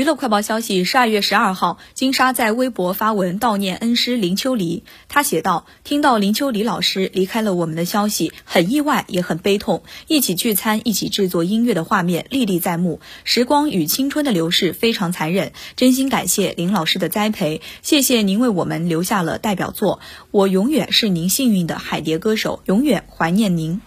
娱乐快报消息，十二月十二号，金莎在微博发文悼念恩师林秋离。她写道：听到林秋离老师离开了，我们的消息很意外，也很悲痛。一起聚餐，一起制作音乐的画面历历在目。时光与青春的流逝非常残忍，真心感谢林老师的栽培。谢谢您为我们留下了代表作。我永远是您幸运的海蝶歌手，永远怀念您。